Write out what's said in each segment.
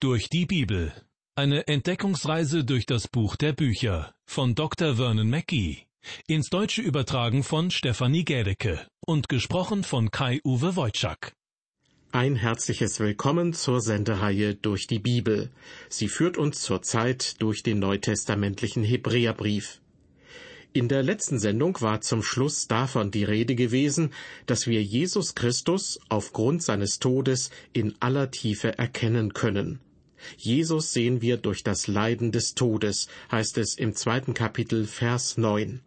Durch die Bibel. Eine Entdeckungsreise durch das Buch der Bücher von Dr. Vernon Mackey. Ins Deutsche übertragen von Stefanie Gädecke und gesprochen von Kai-Uwe Wojczak. Ein herzliches Willkommen zur Sendereihe durch die Bibel. Sie führt uns zurzeit durch den neutestamentlichen Hebräerbrief. In der letzten Sendung war zum Schluss davon die Rede gewesen, dass wir Jesus Christus aufgrund seines Todes in aller Tiefe erkennen können. Jesus sehen wir durch das Leiden des Todes, heißt es im zweiten Kapitel Vers 9.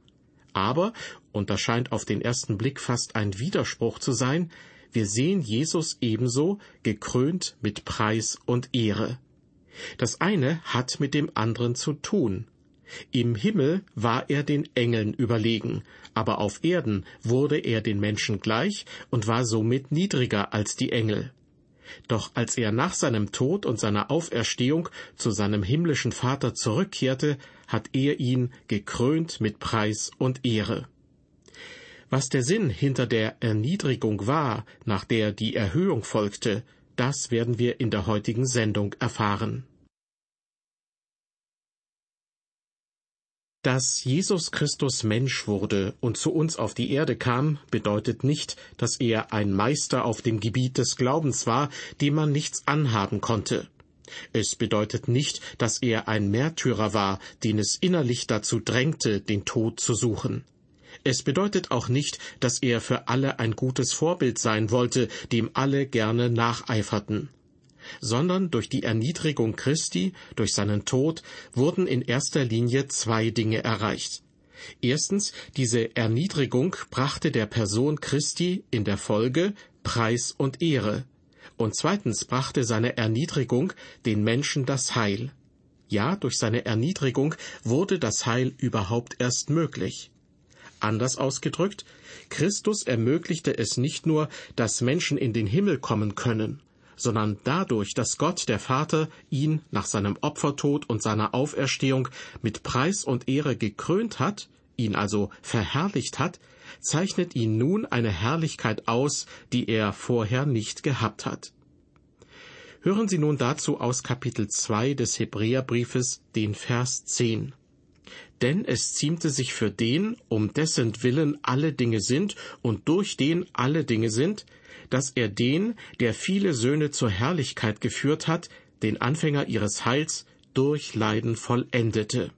Aber, und das scheint auf den ersten Blick fast ein Widerspruch zu sein, wir sehen Jesus ebenso gekrönt mit Preis und Ehre. Das eine hat mit dem anderen zu tun. Im Himmel war er den Engeln überlegen, aber auf Erden wurde er den Menschen gleich und war somit niedriger als die Engel. Doch als er nach seinem Tod und seiner Auferstehung zu seinem himmlischen Vater zurückkehrte, hat er ihn gekrönt mit Preis und Ehre. Was der Sinn hinter der Erniedrigung war, nach der die Erhöhung folgte, das werden wir in der heutigen Sendung erfahren. Dass Jesus Christus Mensch wurde und zu uns auf die Erde kam, bedeutet nicht, dass er ein Meister auf dem Gebiet des Glaubens war, dem man nichts anhaben konnte. Es bedeutet nicht, dass er ein Märtyrer war, den es innerlich dazu drängte, den Tod zu suchen. Es bedeutet auch nicht, dass er für alle ein gutes Vorbild sein wollte, dem alle gerne nacheiferten sondern durch die Erniedrigung Christi, durch seinen Tod, wurden in erster Linie zwei Dinge erreicht. Erstens, diese Erniedrigung brachte der Person Christi in der Folge Preis und Ehre. Und zweitens brachte seine Erniedrigung den Menschen das Heil. Ja, durch seine Erniedrigung wurde das Heil überhaupt erst möglich. Anders ausgedrückt, Christus ermöglichte es nicht nur, dass Menschen in den Himmel kommen können, sondern dadurch, dass Gott der Vater ihn nach seinem Opfertod und seiner Auferstehung mit Preis und Ehre gekrönt hat, ihn also verherrlicht hat, zeichnet ihn nun eine Herrlichkeit aus, die er vorher nicht gehabt hat. Hören Sie nun dazu aus Kapitel 2 des Hebräerbriefes den Vers 10. Denn es ziemte sich für den, um dessen Willen alle Dinge sind und durch den alle Dinge sind, dass er den, der viele Söhne zur Herrlichkeit geführt hat, den Anfänger ihres Heils, durch Leiden vollendete.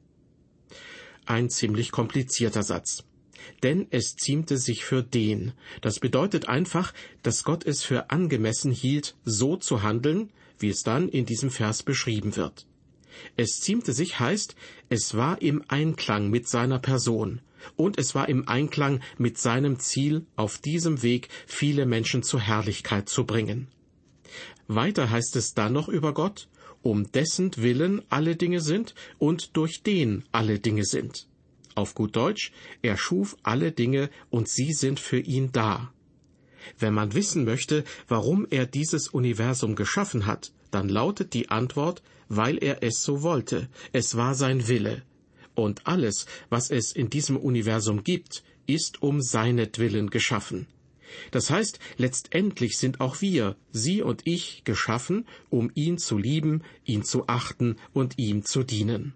Ein ziemlich komplizierter Satz. Denn es ziemte sich für den. Das bedeutet einfach, dass Gott es für angemessen hielt, so zu handeln, wie es dann in diesem Vers beschrieben wird. Es ziemte sich heißt, es war im Einklang mit seiner Person, und es war im Einklang mit seinem Ziel, auf diesem Weg viele Menschen zur Herrlichkeit zu bringen. Weiter heißt es dann noch über Gott, um dessen Willen alle Dinge sind und durch den alle Dinge sind. Auf gut Deutsch, er schuf alle Dinge und sie sind für ihn da. Wenn man wissen möchte, warum er dieses Universum geschaffen hat, dann lautet die Antwort, weil er es so wollte. Es war sein Wille. Und alles, was es in diesem Universum gibt, ist um seinetwillen geschaffen. Das heißt, letztendlich sind auch wir, Sie und ich, geschaffen, um ihn zu lieben, ihn zu achten und ihm zu dienen.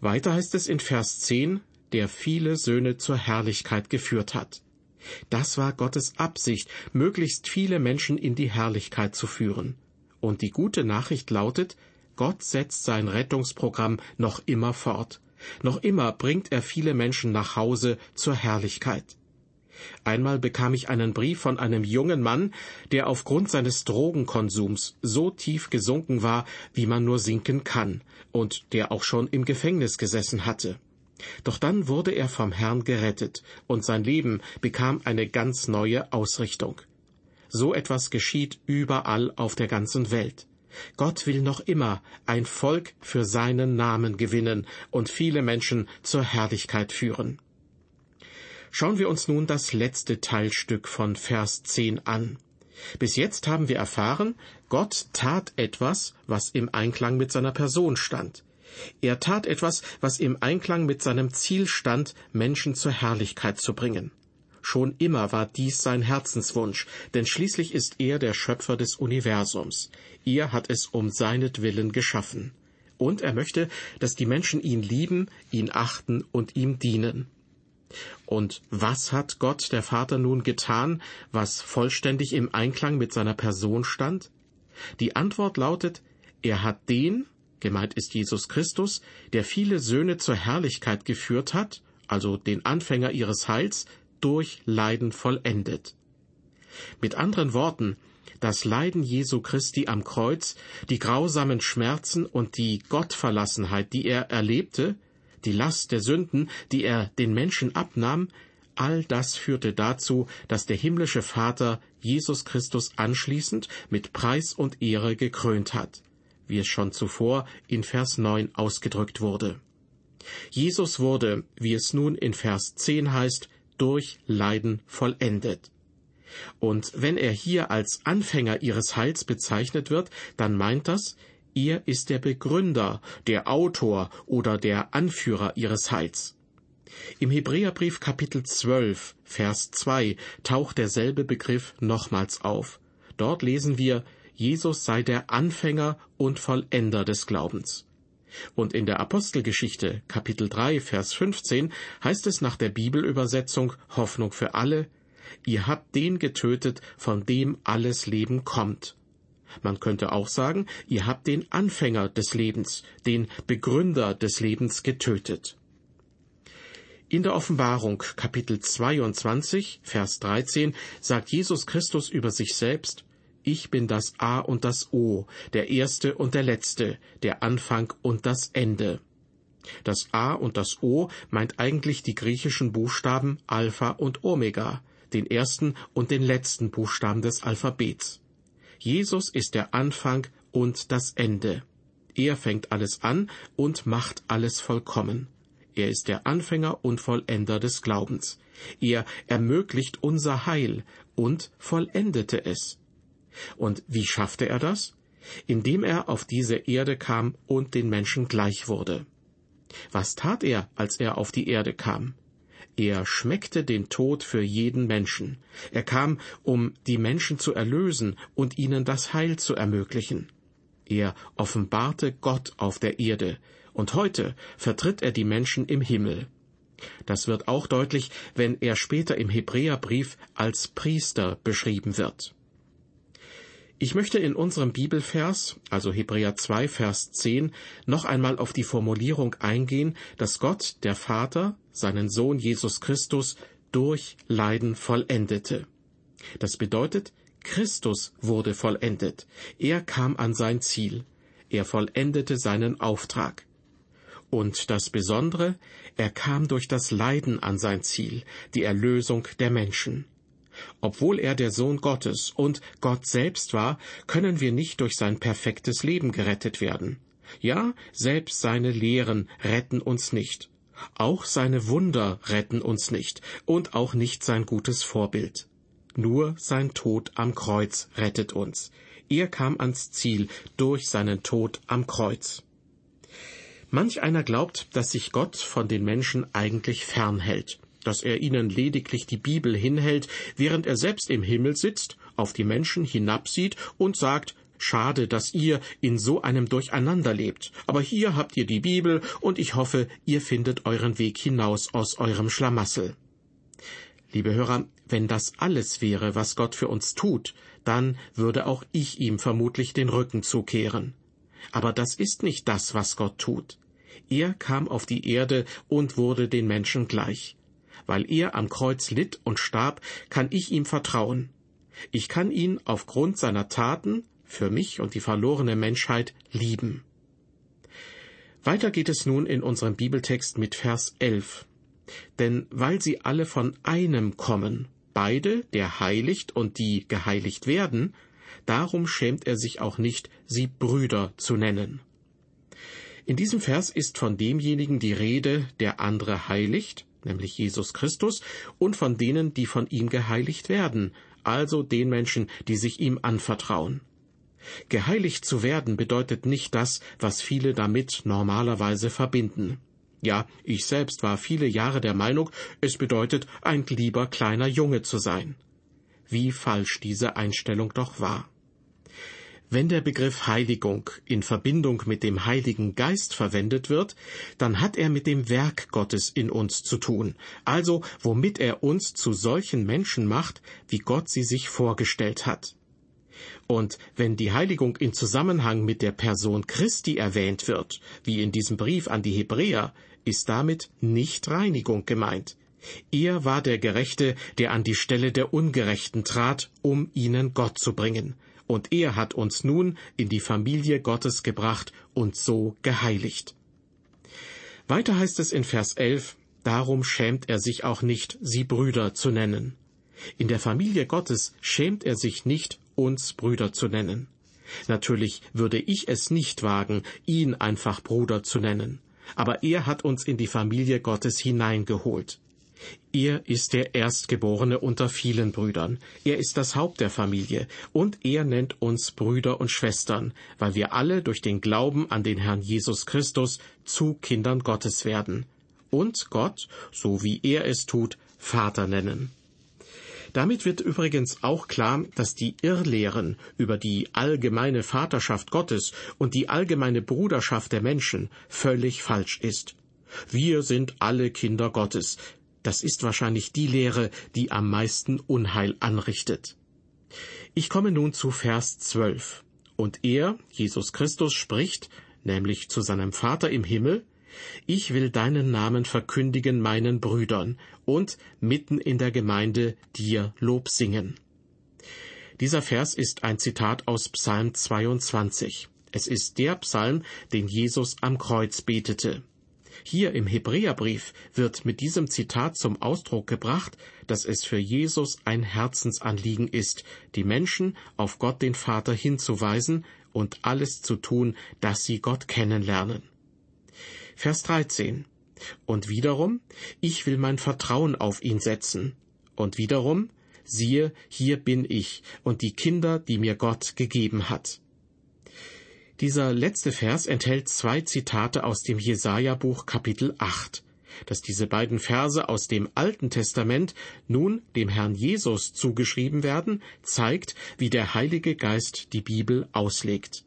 Weiter heißt es in Vers 10, der viele Söhne zur Herrlichkeit geführt hat. Das war Gottes Absicht, möglichst viele Menschen in die Herrlichkeit zu führen. Und die gute Nachricht lautet, Gott setzt sein Rettungsprogramm noch immer fort. Noch immer bringt er viele Menschen nach Hause zur Herrlichkeit. Einmal bekam ich einen Brief von einem jungen Mann, der aufgrund seines Drogenkonsums so tief gesunken war, wie man nur sinken kann, und der auch schon im Gefängnis gesessen hatte. Doch dann wurde er vom Herrn gerettet, und sein Leben bekam eine ganz neue Ausrichtung. So etwas geschieht überall auf der ganzen Welt. Gott will noch immer ein Volk für seinen Namen gewinnen und viele Menschen zur Herrlichkeit führen. Schauen wir uns nun das letzte Teilstück von Vers 10 an. Bis jetzt haben wir erfahren, Gott tat etwas, was im Einklang mit seiner Person stand. Er tat etwas, was im Einklang mit seinem Ziel stand, Menschen zur Herrlichkeit zu bringen. Schon immer war dies sein Herzenswunsch, denn schließlich ist er der Schöpfer des Universums. Er hat es um seinetwillen geschaffen. Und er möchte, dass die Menschen ihn lieben, ihn achten und ihm dienen. Und was hat Gott der Vater nun getan, was vollständig im Einklang mit seiner Person stand? Die Antwort lautet, er hat den, gemeint ist Jesus Christus, der viele Söhne zur Herrlichkeit geführt hat, also den Anfänger ihres Heils, durch Leiden vollendet. Mit anderen Worten, das Leiden Jesu Christi am Kreuz, die grausamen Schmerzen und die Gottverlassenheit, die er erlebte, die Last der Sünden, die er den Menschen abnahm, all das führte dazu, dass der himmlische Vater Jesus Christus anschließend mit Preis und Ehre gekrönt hat, wie es schon zuvor in Vers 9 ausgedrückt wurde. Jesus wurde, wie es nun in Vers 10 heißt, durch Leiden vollendet. Und wenn er hier als Anfänger ihres Heils bezeichnet wird, dann meint das, er ist der Begründer, der Autor oder der Anführer ihres Heils. Im Hebräerbrief Kapitel 12, Vers 2 taucht derselbe Begriff nochmals auf. Dort lesen wir, Jesus sei der Anfänger und Vollender des Glaubens. Und in der Apostelgeschichte Kapitel 3, Vers 15 heißt es nach der Bibelübersetzung Hoffnung für alle, Ihr habt den getötet, von dem alles Leben kommt. Man könnte auch sagen, ihr habt den Anfänger des Lebens, den Begründer des Lebens getötet. In der Offenbarung Kapitel 22, Vers 13 sagt Jesus Christus über sich selbst, Ich bin das A und das O, der Erste und der Letzte, der Anfang und das Ende. Das A und das O meint eigentlich die griechischen Buchstaben Alpha und Omega, den ersten und den letzten Buchstaben des Alphabets. Jesus ist der Anfang und das Ende. Er fängt alles an und macht alles vollkommen. Er ist der Anfänger und Vollender des Glaubens. Er ermöglicht unser Heil und vollendete es. Und wie schaffte er das? Indem er auf diese Erde kam und den Menschen gleich wurde. Was tat er, als er auf die Erde kam? Er schmeckte den Tod für jeden Menschen. Er kam, um die Menschen zu erlösen und ihnen das Heil zu ermöglichen. Er offenbarte Gott auf der Erde, und heute vertritt er die Menschen im Himmel. Das wird auch deutlich, wenn er später im Hebräerbrief als Priester beschrieben wird. Ich möchte in unserem Bibelvers, also Hebräer 2, Vers 10, noch einmal auf die Formulierung eingehen, dass Gott, der Vater, seinen Sohn Jesus Christus durch Leiden vollendete. Das bedeutet, Christus wurde vollendet. Er kam an sein Ziel. Er vollendete seinen Auftrag. Und das Besondere, er kam durch das Leiden an sein Ziel, die Erlösung der Menschen. Obwohl er der Sohn Gottes und Gott selbst war, können wir nicht durch sein perfektes Leben gerettet werden. Ja, selbst seine Lehren retten uns nicht. Auch seine Wunder retten uns nicht und auch nicht sein gutes Vorbild. Nur sein Tod am Kreuz rettet uns. Er kam ans Ziel durch seinen Tod am Kreuz. Manch einer glaubt, dass sich Gott von den Menschen eigentlich fernhält dass er ihnen lediglich die Bibel hinhält, während er selbst im Himmel sitzt, auf die Menschen hinabsieht und sagt, Schade, dass ihr in so einem Durcheinander lebt. Aber hier habt ihr die Bibel und ich hoffe, ihr findet euren Weg hinaus aus eurem Schlamassel. Liebe Hörer, wenn das alles wäre, was Gott für uns tut, dann würde auch ich ihm vermutlich den Rücken zukehren. Aber das ist nicht das, was Gott tut. Er kam auf die Erde und wurde den Menschen gleich weil er am Kreuz litt und starb, kann ich ihm vertrauen. Ich kann ihn aufgrund seiner Taten für mich und die verlorene Menschheit lieben. Weiter geht es nun in unserem Bibeltext mit Vers 11. Denn weil sie alle von einem kommen, beide, der heiligt und die geheiligt werden, darum schämt er sich auch nicht, sie Brüder zu nennen. In diesem Vers ist von demjenigen die Rede, der andere heiligt, nämlich Jesus Christus, und von denen, die von ihm geheiligt werden, also den Menschen, die sich ihm anvertrauen. Geheiligt zu werden bedeutet nicht das, was viele damit normalerweise verbinden. Ja, ich selbst war viele Jahre der Meinung, es bedeutet, ein lieber kleiner Junge zu sein. Wie falsch diese Einstellung doch war. Wenn der Begriff Heiligung in Verbindung mit dem Heiligen Geist verwendet wird, dann hat er mit dem Werk Gottes in uns zu tun, also womit er uns zu solchen Menschen macht, wie Gott sie sich vorgestellt hat. Und wenn die Heiligung in Zusammenhang mit der Person Christi erwähnt wird, wie in diesem Brief an die Hebräer, ist damit nicht Reinigung gemeint. Er war der Gerechte, der an die Stelle der Ungerechten trat, um ihnen Gott zu bringen, und er hat uns nun in die Familie Gottes gebracht und so geheiligt. Weiter heißt es in Vers 11, darum schämt er sich auch nicht, sie Brüder zu nennen. In der Familie Gottes schämt er sich nicht, uns Brüder zu nennen. Natürlich würde ich es nicht wagen, ihn einfach Bruder zu nennen, aber er hat uns in die Familie Gottes hineingeholt. Er ist der Erstgeborene unter vielen Brüdern. Er ist das Haupt der Familie. Und er nennt uns Brüder und Schwestern, weil wir alle durch den Glauben an den Herrn Jesus Christus zu Kindern Gottes werden. Und Gott, so wie er es tut, Vater nennen. Damit wird übrigens auch klar, dass die Irrlehren über die allgemeine Vaterschaft Gottes und die allgemeine Bruderschaft der Menschen völlig falsch ist. Wir sind alle Kinder Gottes. Das ist wahrscheinlich die Lehre, die am meisten Unheil anrichtet. Ich komme nun zu Vers 12. Und er, Jesus Christus, spricht, nämlich zu seinem Vater im Himmel, ich will deinen Namen verkündigen meinen Brüdern und mitten in der Gemeinde dir Lob singen. Dieser Vers ist ein Zitat aus Psalm 22. Es ist der Psalm, den Jesus am Kreuz betete. Hier im Hebräerbrief wird mit diesem Zitat zum Ausdruck gebracht, dass es für Jesus ein Herzensanliegen ist, die Menschen auf Gott den Vater hinzuweisen und alles zu tun, dass sie Gott kennenlernen. Vers 13. Und wiederum, ich will mein Vertrauen auf ihn setzen. Und wiederum, siehe, hier bin ich und die Kinder, die mir Gott gegeben hat. Dieser letzte Vers enthält zwei Zitate aus dem Jesaja-Buch Kapitel 8. Dass diese beiden Verse aus dem Alten Testament nun dem Herrn Jesus zugeschrieben werden, zeigt, wie der Heilige Geist die Bibel auslegt.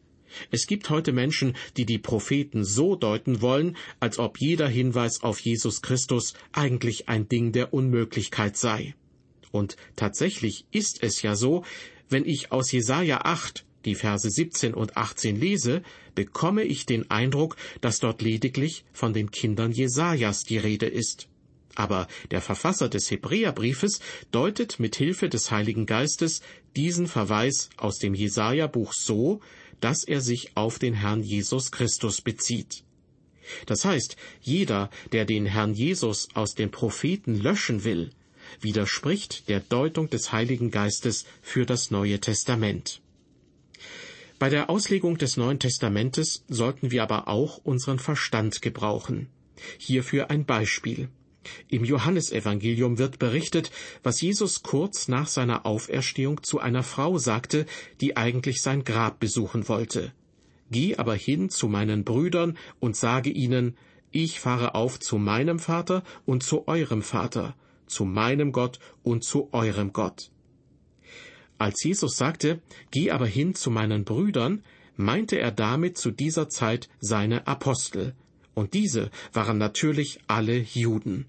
Es gibt heute Menschen, die die Propheten so deuten wollen, als ob jeder Hinweis auf Jesus Christus eigentlich ein Ding der Unmöglichkeit sei. Und tatsächlich ist es ja so, wenn ich aus Jesaja 8 die Verse 17 und 18 lese, bekomme ich den Eindruck, dass dort lediglich von den Kindern Jesajas die Rede ist. Aber der Verfasser des Hebräerbriefes deutet mit Hilfe des Heiligen Geistes diesen Verweis aus dem Jesaja-Buch so, dass er sich auf den Herrn Jesus Christus bezieht. Das heißt, jeder, der den Herrn Jesus aus den Propheten löschen will, widerspricht der Deutung des Heiligen Geistes für das Neue Testament. Bei der Auslegung des Neuen Testamentes sollten wir aber auch unseren Verstand gebrauchen. Hierfür ein Beispiel. Im Johannesevangelium wird berichtet, was Jesus kurz nach seiner Auferstehung zu einer Frau sagte, die eigentlich sein Grab besuchen wollte. Geh aber hin zu meinen Brüdern und sage ihnen, ich fahre auf zu meinem Vater und zu eurem Vater, zu meinem Gott und zu eurem Gott. Als Jesus sagte, Geh aber hin zu meinen Brüdern, meinte er damit zu dieser Zeit seine Apostel, und diese waren natürlich alle Juden.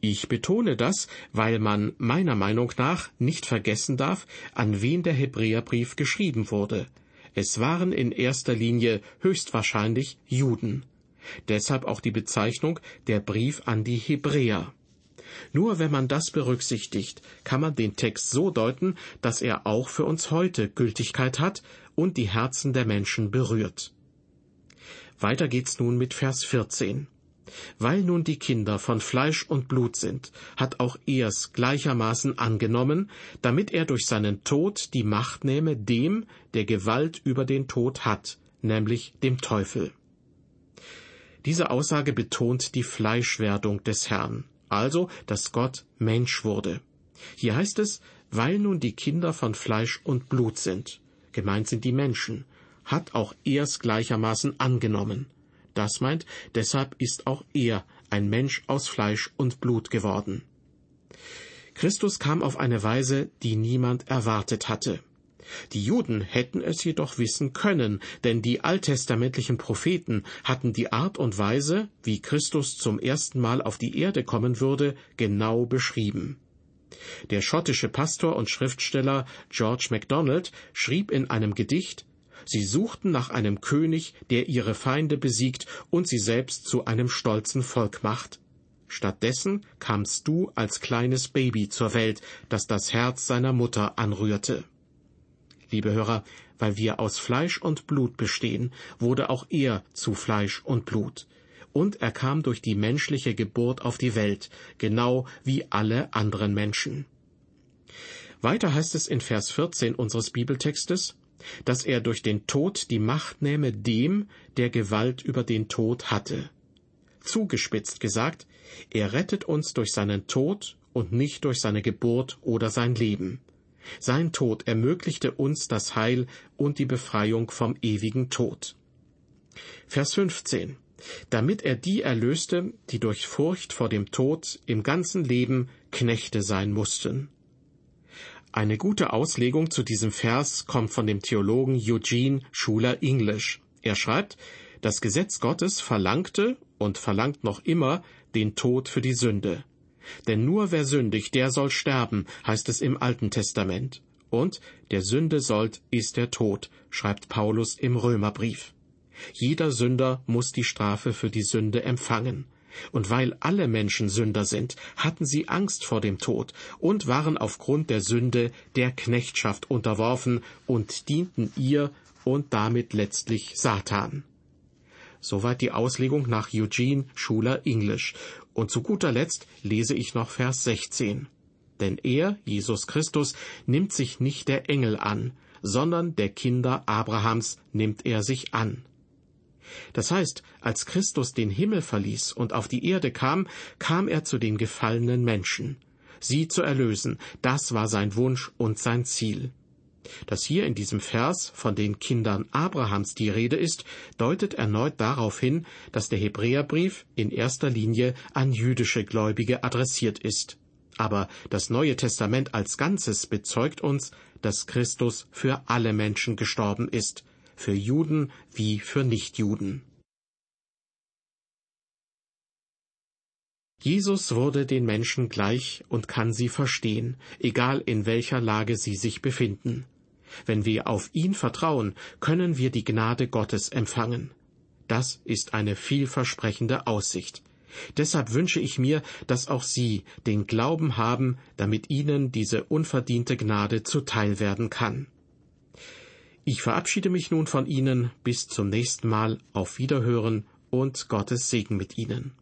Ich betone das, weil man meiner Meinung nach nicht vergessen darf, an wen der Hebräerbrief geschrieben wurde. Es waren in erster Linie höchstwahrscheinlich Juden. Deshalb auch die Bezeichnung der Brief an die Hebräer. Nur wenn man das berücksichtigt, kann man den Text so deuten, dass er auch für uns heute Gültigkeit hat und die Herzen der Menschen berührt. Weiter geht's nun mit Vers 14. Weil nun die Kinder von Fleisch und Blut sind, hat auch er's gleichermaßen angenommen, damit er durch seinen Tod die Macht nehme dem, der Gewalt über den Tod hat, nämlich dem Teufel. Diese Aussage betont die Fleischwerdung des Herrn also dass Gott Mensch wurde. Hier heißt es, weil nun die Kinder von Fleisch und Blut sind, gemeint sind die Menschen, hat auch er's gleichermaßen angenommen. Das meint, deshalb ist auch er ein Mensch aus Fleisch und Blut geworden. Christus kam auf eine Weise, die niemand erwartet hatte. Die Juden hätten es jedoch wissen können, denn die alttestamentlichen Propheten hatten die Art und Weise, wie Christus zum ersten Mal auf die Erde kommen würde, genau beschrieben. Der schottische Pastor und Schriftsteller George MacDonald schrieb in einem Gedicht Sie suchten nach einem König, der ihre Feinde besiegt und sie selbst zu einem stolzen Volk macht. Stattdessen kamst du als kleines Baby zur Welt, das das Herz seiner Mutter anrührte. Liebe Hörer, weil wir aus Fleisch und Blut bestehen, wurde auch er zu Fleisch und Blut. Und er kam durch die menschliche Geburt auf die Welt, genau wie alle anderen Menschen. Weiter heißt es in Vers 14 unseres Bibeltextes, dass er durch den Tod die Macht nähme dem, der Gewalt über den Tod hatte. Zugespitzt gesagt, er rettet uns durch seinen Tod und nicht durch seine Geburt oder sein Leben. Sein Tod ermöglichte uns das Heil und die Befreiung vom ewigen Tod. Vers 15. Damit er die erlöste, die durch Furcht vor dem Tod im ganzen Leben Knechte sein mussten. Eine gute Auslegung zu diesem Vers kommt von dem Theologen Eugene Schuler English. Er schreibt, das Gesetz Gottes verlangte und verlangt noch immer den Tod für die Sünde. Denn nur wer sündigt, der soll sterben, heißt es im Alten Testament. Und der Sünde sollt ist der Tod, schreibt Paulus im Römerbrief. Jeder Sünder muss die Strafe für die Sünde empfangen. Und weil alle Menschen Sünder sind, hatten sie Angst vor dem Tod und waren aufgrund der Sünde der Knechtschaft unterworfen und dienten ihr und damit letztlich Satan. Soweit die Auslegung nach Eugene Schuler English. Und zu guter Letzt lese ich noch Vers 16. Denn er, Jesus Christus, nimmt sich nicht der Engel an, sondern der Kinder Abrahams nimmt er sich an. Das heißt, als Christus den Himmel verließ und auf die Erde kam, kam er zu den gefallenen Menschen. Sie zu erlösen, das war sein Wunsch und sein Ziel. Dass hier in diesem Vers von den Kindern Abrahams die Rede ist, deutet erneut darauf hin, dass der Hebräerbrief in erster Linie an jüdische Gläubige adressiert ist. Aber das Neue Testament als Ganzes bezeugt uns, dass Christus für alle Menschen gestorben ist, für Juden wie für Nichtjuden. Jesus wurde den Menschen gleich und kann sie verstehen, egal in welcher Lage sie sich befinden. Wenn wir auf ihn vertrauen, können wir die Gnade Gottes empfangen. Das ist eine vielversprechende Aussicht. Deshalb wünsche ich mir, dass auch Sie den Glauben haben, damit Ihnen diese unverdiente Gnade zuteil werden kann. Ich verabschiede mich nun von Ihnen bis zum nächsten Mal auf Wiederhören und Gottes Segen mit Ihnen.